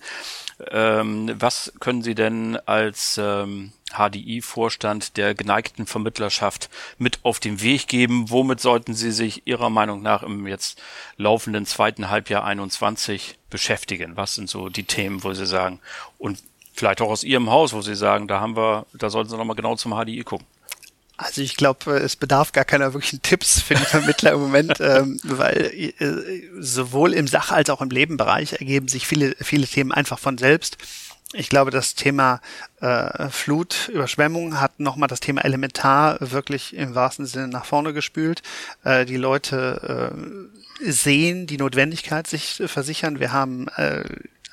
Ähm, was können Sie denn als ähm, HDI-Vorstand der geneigten Vermittlerschaft mit auf den Weg geben? Womit sollten Sie sich Ihrer Meinung nach im jetzt laufenden zweiten Halbjahr 21 beschäftigen? Was sind so die Themen, wo Sie sagen, und vielleicht auch aus Ihrem Haus, wo Sie sagen, da haben wir, da sollten Sie nochmal genau zum HDI gucken?
Also ich glaube, es bedarf gar keiner wirklichen Tipps für die Vermittler im Moment, [LAUGHS] ähm, weil äh, sowohl im Sach- als auch im Lebenbereich ergeben sich viele, viele Themen einfach von selbst. Ich glaube, das Thema äh, Flut, Überschwemmung hat nochmal das Thema Elementar wirklich im wahrsten Sinne nach vorne gespült. Äh, die Leute äh, sehen die Notwendigkeit, sich versichern. Wir haben äh,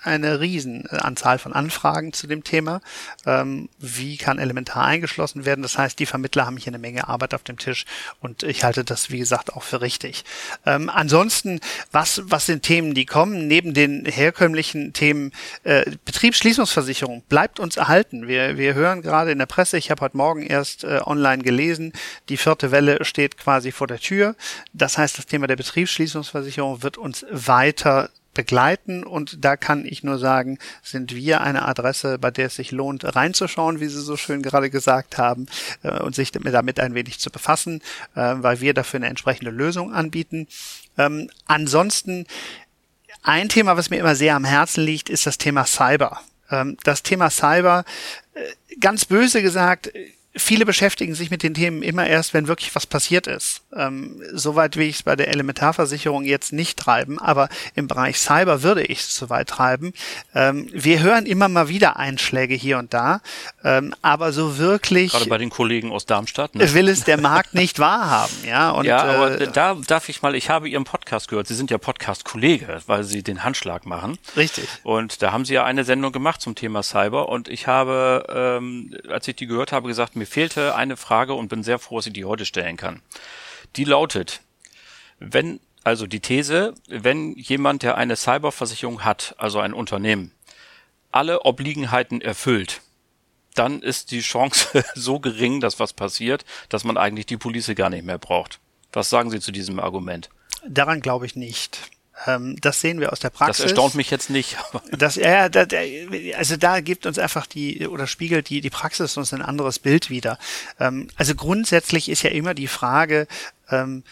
eine Riesenanzahl von Anfragen zu dem Thema. Ähm, wie kann elementar eingeschlossen werden? Das heißt, die Vermittler haben hier eine Menge Arbeit auf dem Tisch und ich halte das, wie gesagt, auch für richtig. Ähm, ansonsten, was, was sind Themen, die kommen? Neben den herkömmlichen Themen äh, Betriebsschließungsversicherung bleibt uns erhalten. Wir, wir hören gerade in der Presse, ich habe heute Morgen erst äh, online gelesen, die vierte Welle steht quasi vor der Tür. Das heißt, das Thema der Betriebsschließungsversicherung wird uns weiter begleiten und da kann ich nur sagen, sind wir eine Adresse, bei der es sich lohnt, reinzuschauen, wie Sie so schön gerade gesagt haben, äh, und sich damit ein wenig zu befassen, äh, weil wir dafür eine entsprechende Lösung anbieten. Ähm, ansonsten ein Thema, was mir immer sehr am Herzen liegt, ist das Thema Cyber. Ähm, das Thema Cyber, äh, ganz böse gesagt, viele beschäftigen sich mit den Themen immer erst, wenn wirklich was passiert ist. Ähm, Soweit will ich es bei der Elementarversicherung jetzt nicht treiben, aber im Bereich Cyber würde ich es soweit treiben. Ähm, wir hören immer mal wieder Einschläge hier und da, ähm, aber so wirklich.
Gerade bei den Kollegen aus Darmstadt. Ne?
Will es der Markt nicht wahrhaben, ja. [LAUGHS]
Und, ja, aber äh, da darf ich mal, ich habe Ihren Podcast gehört. Sie sind ja Podcast-Kollege, weil Sie den Handschlag machen.
Richtig.
Und da haben Sie ja eine Sendung gemacht zum Thema Cyber und ich habe, ähm, als ich die gehört habe, gesagt, mir fehlte eine Frage und bin sehr froh, dass ich die heute stellen kann. Die lautet, wenn, also die These, wenn jemand, der eine Cyberversicherung hat, also ein Unternehmen, alle Obliegenheiten erfüllt, dann ist die Chance [LAUGHS] so gering, dass was passiert, dass man eigentlich die Police gar nicht mehr braucht. Was sagen Sie zu diesem Argument?
Daran glaube ich nicht. Ähm, das sehen wir aus der Praxis.
Das erstaunt mich jetzt nicht. [LAUGHS]
das, ja, da, also da gibt uns einfach die oder spiegelt die die Praxis uns ein anderes Bild wieder. Ähm, also grundsätzlich ist ja immer die Frage. Ähm,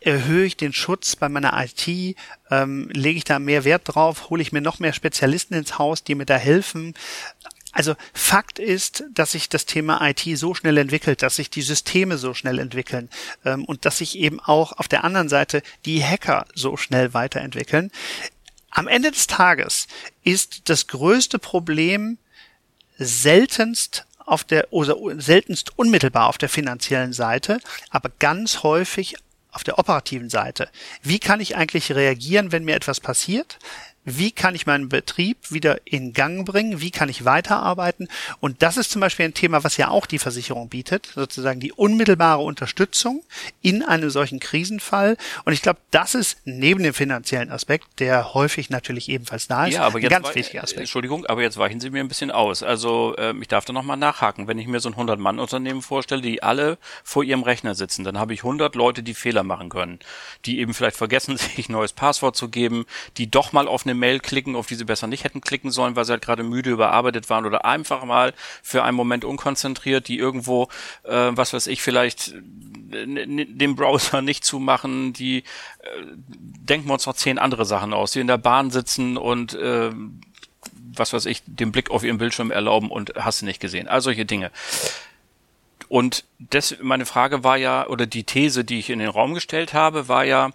erhöhe ich den Schutz bei meiner IT, ähm, lege ich da mehr Wert drauf, hole ich mir noch mehr Spezialisten ins Haus, die mir da helfen. Also Fakt ist, dass sich das Thema IT so schnell entwickelt, dass sich die Systeme so schnell entwickeln ähm, und dass sich eben auch auf der anderen Seite die Hacker so schnell weiterentwickeln. Am Ende des Tages ist das größte Problem seltenst auf der oder seltenst unmittelbar auf der finanziellen Seite, aber ganz häufig auf der operativen Seite. Wie kann ich eigentlich reagieren, wenn mir etwas passiert? Wie kann ich meinen Betrieb wieder in Gang bringen, wie kann ich weiterarbeiten. Und das ist zum Beispiel ein Thema, was ja auch die Versicherung bietet, sozusagen die unmittelbare Unterstützung in einem solchen Krisenfall. Und ich glaube, das ist neben dem finanziellen Aspekt, der häufig natürlich ebenfalls da ist,
ja, aber
jetzt
ein ganz wichtiger Aspekt. Entschuldigung, aber jetzt weichen Sie mir ein bisschen aus. Also äh, ich darf da nochmal nachhaken. Wenn ich mir so ein 100-Mann-Unternehmen vorstelle, die alle vor ihrem Rechner sitzen, dann habe ich 100 Leute, die Fehler machen können, die eben vielleicht vergessen, [LAUGHS] sich ein neues Passwort zu geben, die doch mal auf eine Mail klicken, auf die sie besser nicht hätten klicken sollen, weil sie halt gerade müde überarbeitet waren oder einfach mal für einen Moment unkonzentriert, die irgendwo, äh, was weiß ich, vielleicht äh, den Browser nicht zumachen, die äh, denken wir uns noch zehn andere Sachen aus, die in der Bahn sitzen und äh, was weiß ich, den Blick auf ihren Bildschirm erlauben und hast du nicht gesehen. All solche Dinge. Und das, meine Frage war ja, oder die These, die ich in den Raum gestellt habe, war ja,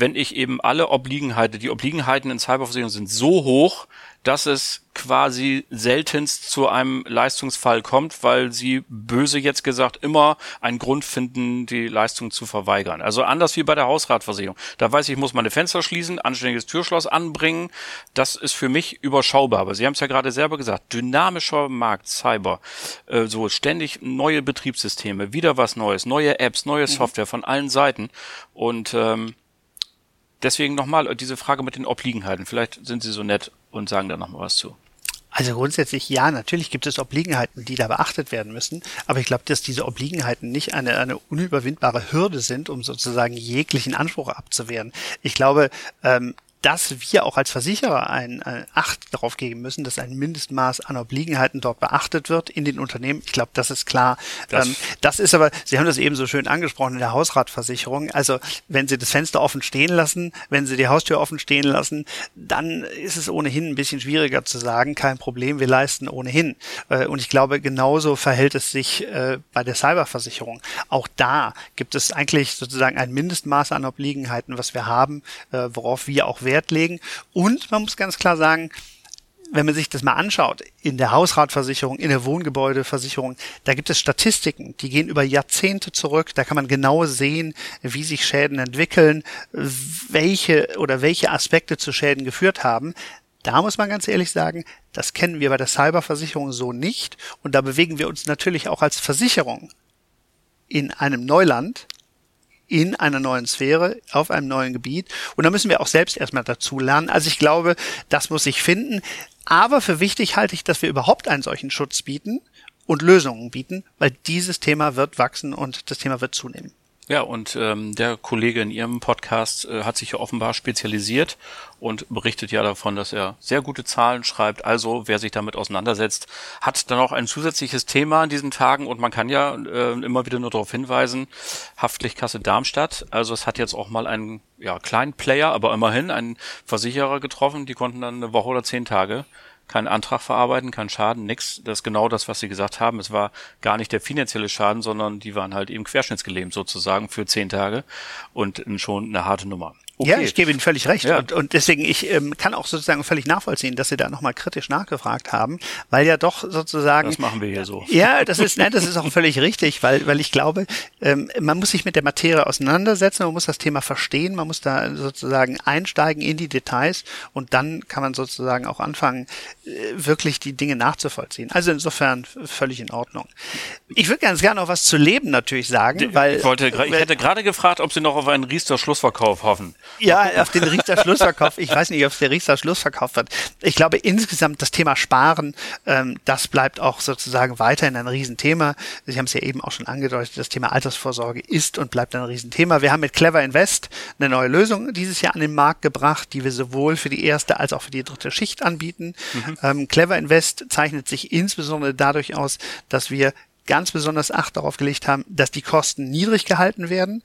wenn ich eben alle Obliegenheiten, die Obliegenheiten in Cyberversicherung sind so hoch, dass es quasi seltenst zu einem Leistungsfall kommt, weil sie böse jetzt gesagt immer einen Grund finden, die Leistung zu verweigern. Also anders wie bei der Hausratversicherung. Da weiß ich, ich muss meine Fenster schließen, anständiges Türschloss anbringen. Das ist für mich überschaubar. Aber Sie haben es ja gerade selber gesagt, dynamischer Markt, Cyber, äh, so ständig neue Betriebssysteme, wieder was Neues, neue Apps, neue mhm. Software von allen Seiten. Und ähm, deswegen nochmal diese Frage mit den Obliegenheiten. Vielleicht sind Sie so nett und sagen da nochmal was zu.
Also grundsätzlich ja, natürlich gibt es Obliegenheiten, die da beachtet werden müssen, aber ich glaube, dass diese Obliegenheiten nicht eine, eine unüberwindbare Hürde sind, um sozusagen jeglichen Anspruch abzuwehren. Ich glaube, ähm, dass wir auch als Versicherer ein, ein Acht darauf geben müssen, dass ein Mindestmaß an Obliegenheiten dort beachtet wird in den Unternehmen. Ich glaube, das ist klar. Das, ähm, das ist aber, Sie haben das eben so schön angesprochen in der Hausratversicherung. Also wenn Sie das Fenster offen stehen lassen, wenn Sie die Haustür offen stehen lassen, dann ist es ohnehin ein bisschen schwieriger zu sagen, kein Problem, wir leisten ohnehin. Äh, und ich glaube, genauso verhält es sich äh, bei der Cyberversicherung. Auch da gibt es eigentlich sozusagen ein Mindestmaß an Obliegenheiten, was wir haben, äh, worauf wir auch Wert Wert legen. Und man muss ganz klar sagen, wenn man sich das mal anschaut, in der Hausratversicherung, in der Wohngebäudeversicherung, da gibt es Statistiken, die gehen über Jahrzehnte zurück. Da kann man genau sehen, wie sich Schäden entwickeln, welche oder welche Aspekte zu Schäden geführt haben. Da muss man ganz ehrlich sagen, das kennen wir bei der Cyberversicherung so nicht. Und da bewegen wir uns natürlich auch als Versicherung in einem Neuland, in einer neuen Sphäre, auf einem neuen Gebiet. Und da müssen wir auch selbst erstmal dazu lernen. Also ich glaube, das muss sich finden. Aber für wichtig halte ich, dass wir überhaupt einen solchen Schutz bieten und Lösungen bieten, weil dieses Thema wird wachsen und das Thema wird zunehmen.
Ja, und ähm, der Kollege in Ihrem Podcast äh, hat sich ja offenbar spezialisiert und berichtet ja davon, dass er sehr gute Zahlen schreibt. Also wer sich damit auseinandersetzt, hat dann auch ein zusätzliches Thema in diesen Tagen und man kann ja äh, immer wieder nur darauf hinweisen, Haftpflichtkasse Darmstadt. Also es hat jetzt auch mal einen ja, kleinen Player, aber immerhin einen Versicherer getroffen, die konnten dann eine Woche oder zehn Tage keinen Antrag verarbeiten, keinen Schaden, nix. Das ist genau das, was Sie gesagt haben. Es war gar nicht der finanzielle Schaden, sondern die waren halt eben querschnittsgelähmt sozusagen für zehn Tage und schon eine harte Nummer.
Okay. Ja, ich gebe Ihnen völlig recht. Ja. Und, und deswegen, ich ähm, kann auch sozusagen völlig nachvollziehen, dass Sie da nochmal kritisch nachgefragt haben, weil ja doch sozusagen.
Das machen wir hier so.
Ja, das ist, nein, das ist auch völlig richtig, weil, weil ich glaube, ähm, man muss sich mit der Materie auseinandersetzen, man muss das Thema verstehen, man muss da sozusagen einsteigen in die Details und dann kann man sozusagen auch anfangen, äh, wirklich die Dinge nachzuvollziehen. Also insofern völlig in Ordnung. Ich würde ganz gerne noch was zu Leben natürlich sagen, weil.
Ich wollte, ich hätte gerade gefragt, ob Sie noch auf einen Riester Schlussverkauf hoffen.
Ja, auf den Richter Schlussverkauf. Ich weiß nicht, ob es der Richter Schlussverkauf wird. Ich glaube insgesamt das Thema Sparen, ähm, das bleibt auch sozusagen weiterhin ein Riesenthema. Sie haben es ja eben auch schon angedeutet, das Thema Altersvorsorge ist und bleibt ein Riesenthema. Wir haben mit Clever Invest eine neue Lösung dieses Jahr an den Markt gebracht, die wir sowohl für die erste als auch für die dritte Schicht anbieten. Mhm. Ähm, Clever Invest zeichnet sich insbesondere dadurch aus, dass wir ganz besonders Acht darauf gelegt haben, dass die Kosten niedrig gehalten werden.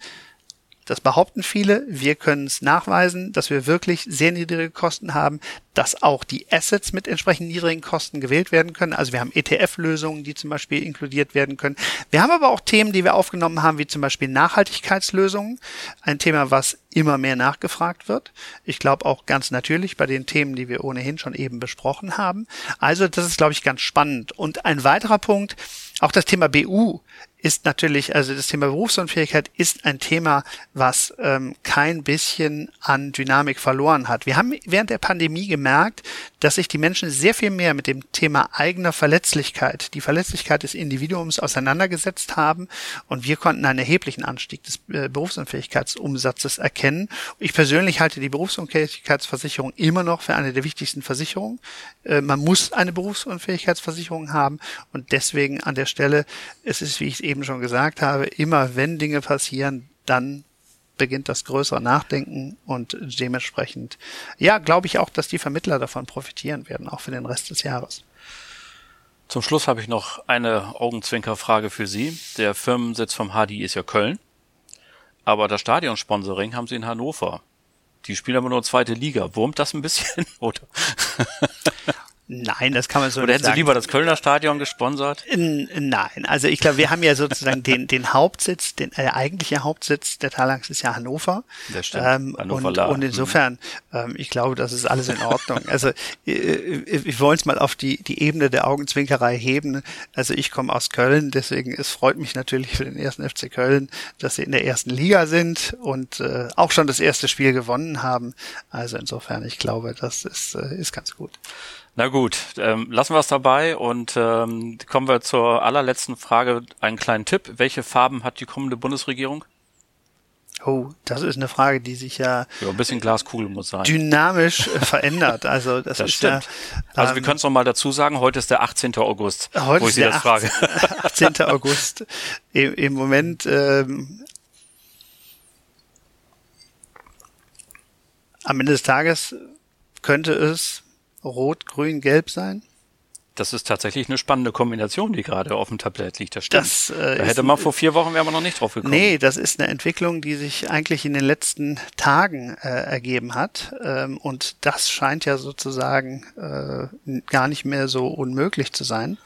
Das behaupten viele. Wir können es nachweisen, dass wir wirklich sehr niedrige Kosten haben, dass auch die Assets mit entsprechend niedrigen Kosten gewählt werden können. Also wir haben ETF-Lösungen, die zum Beispiel inkludiert werden können. Wir haben aber auch Themen, die wir aufgenommen haben, wie zum Beispiel Nachhaltigkeitslösungen. Ein Thema, was immer mehr nachgefragt wird. Ich glaube auch ganz natürlich bei den Themen, die wir ohnehin schon eben besprochen haben. Also das ist, glaube ich, ganz spannend. Und ein weiterer Punkt, auch das Thema BU ist natürlich, also das Thema Berufsunfähigkeit ist ein Thema, was ähm, kein bisschen an Dynamik verloren hat. Wir haben während der Pandemie gemerkt, dass sich die Menschen sehr viel mehr mit dem Thema eigener Verletzlichkeit, die Verletzlichkeit des Individuums auseinandergesetzt haben und wir konnten einen erheblichen Anstieg des äh, Berufsunfähigkeitsumsatzes erkennen. Ich persönlich halte die Berufsunfähigkeitsversicherung immer noch für eine der wichtigsten Versicherungen. Äh, man muss eine Berufsunfähigkeitsversicherung haben und deswegen an der Stelle, es ist, wie ich es eben schon gesagt habe, immer wenn Dinge passieren, dann beginnt das größere Nachdenken und dementsprechend, ja, glaube ich auch, dass die Vermittler davon profitieren werden, auch für den Rest des Jahres.
Zum Schluss habe ich noch eine Augenzwinkerfrage für Sie. Der Firmensitz vom HDI ist ja Köln, aber das Stadionsponsoring haben Sie in Hannover. Die spielen aber nur zweite Liga. Wurmt das ein bisschen? [LAUGHS] Oder?
Nein, das kann man so
Oder hätten Sie lieber das Kölner Stadion gesponsert?
Nein, also ich glaube, wir haben ja sozusagen den, den Hauptsitz, den äh, eigentliche Hauptsitz der Talangs ist ja Hannover.
Das stimmt.
Ähm, Hannover und, und insofern, ähm, ich glaube, das ist alles in Ordnung. Also äh, äh, wir wollen es mal auf die, die Ebene der Augenzwinkerei heben. Also ich komme aus Köln, deswegen es freut mich natürlich für den ersten FC Köln, dass sie in der ersten Liga sind und äh, auch schon das erste Spiel gewonnen haben. Also insofern, ich glaube, das ist, äh, ist ganz gut.
Na gut, ähm, lassen wir es dabei und ähm, kommen wir zur allerletzten Frage. Einen kleinen Tipp. Welche Farben hat die kommende Bundesregierung?
Oh, das ist eine Frage, die sich ja,
ja ein bisschen Glaskugel muss sein.
dynamisch äh, [LAUGHS] verändert. Also das,
das
ist
stimmt. Ja, also wir ähm, können es noch mal dazu sagen. Heute ist der 18. August,
heute
wo ich Sie das
18,
frage. [LAUGHS]
18. August. Im, Im, Moment ähm, am Ende des Tages könnte es Rot, Grün, Gelb sein?
Das ist tatsächlich eine spannende Kombination, die gerade auf dem Tablett liegt. Das stimmt.
Das, äh,
da hätte man vor vier Wochen wäre man noch nicht drauf gekommen.
Nee, das ist eine Entwicklung, die sich eigentlich in den letzten Tagen äh, ergeben hat. Ähm, und das scheint ja sozusagen äh, gar nicht mehr so unmöglich zu sein.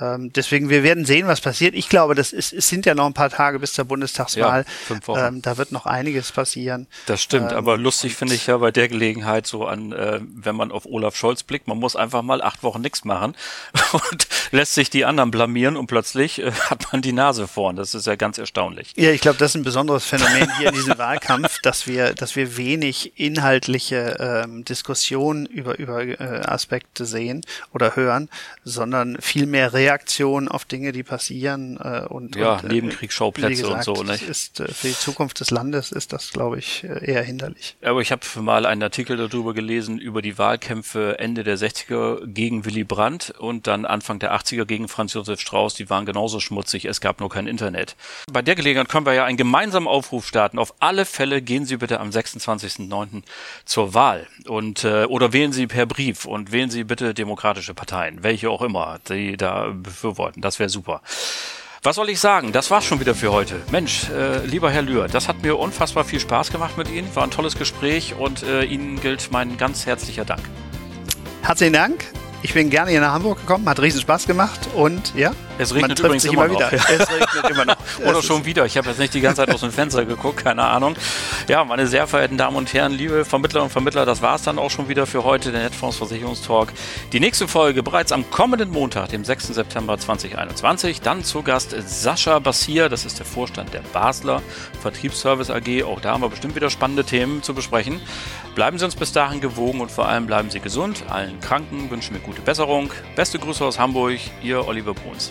Ähm, deswegen, wir werden sehen, was passiert. Ich glaube, das ist, es sind ja noch ein paar Tage bis zur Bundestagswahl. Ja, fünf Wochen. Ähm, da wird noch einiges passieren.
Das stimmt, ähm, aber lustig finde ich ja bei der Gelegenheit so an, äh, wenn man auf Olaf Scholz blickt, man muss einfach mal acht Wochen nichts machen [LAUGHS] und lässt sich die anderen blamieren und plötzlich äh, hat man die Nase vorn. Das ist ja ganz erstaunlich.
Ja, ich glaube, das ist ein besonderes Phänomen hier in diesem [LAUGHS] Wahlkampf, dass wir, dass wir wenig inhaltliche ähm, Diskussionen über, über äh, Aspekte sehen oder hören, sondern viel mehr Reaktion auf Dinge, die passieren äh, und
ja
und,
äh, Nebenkriegsschauplätze gesagt, und so. Nicht?
Ist äh, für die Zukunft des Landes ist das, glaube ich, äh, eher hinderlich.
Aber ich habe mal einen Artikel darüber gelesen über die Wahlkämpfe Ende der 60er gegen Willy Brandt und dann Anfang der 80er gegen Franz Josef Strauß. Die waren genauso schmutzig. Es gab nur kein Internet. Bei der Gelegenheit können wir ja einen gemeinsamen Aufruf starten. Auf alle Fälle gehen Sie bitte am 26.09. zur Wahl und äh, oder wählen Sie per Brief und wählen Sie bitte demokratische Parteien, welche auch immer, die da befürworten. Das wäre super. Was soll ich sagen? Das war's schon wieder für heute. Mensch, äh, lieber Herr Lühr, das hat mir unfassbar viel Spaß gemacht mit Ihnen. War ein tolles Gespräch und äh, Ihnen gilt mein ganz herzlicher Dank.
Herzlichen Dank. Ich bin gerne hier nach Hamburg gekommen, hat riesen Spaß gemacht und ja,
es regnet übrigens immer, immer wieder. [LAUGHS] es regnet immer noch. [LAUGHS] Oder schon wieder. Ich habe jetzt nicht die ganze Zeit aus dem Fenster geguckt, keine Ahnung. Ja, meine sehr verehrten Damen und Herren, liebe Vermittlerinnen und Vermittler, das war es dann auch schon wieder für heute, der Netfonds Versicherungstalk. Die nächste Folge bereits am kommenden Montag, dem 6. September 2021. Dann zu Gast Sascha Bassier, das ist der Vorstand der Basler Vertriebsservice AG. Auch da haben wir bestimmt wieder spannende Themen zu besprechen. Bleiben Sie uns bis dahin gewogen und vor allem bleiben Sie gesund. Allen Kranken wünschen wir gute Besserung. Beste Grüße aus Hamburg, Ihr Oliver Bruns.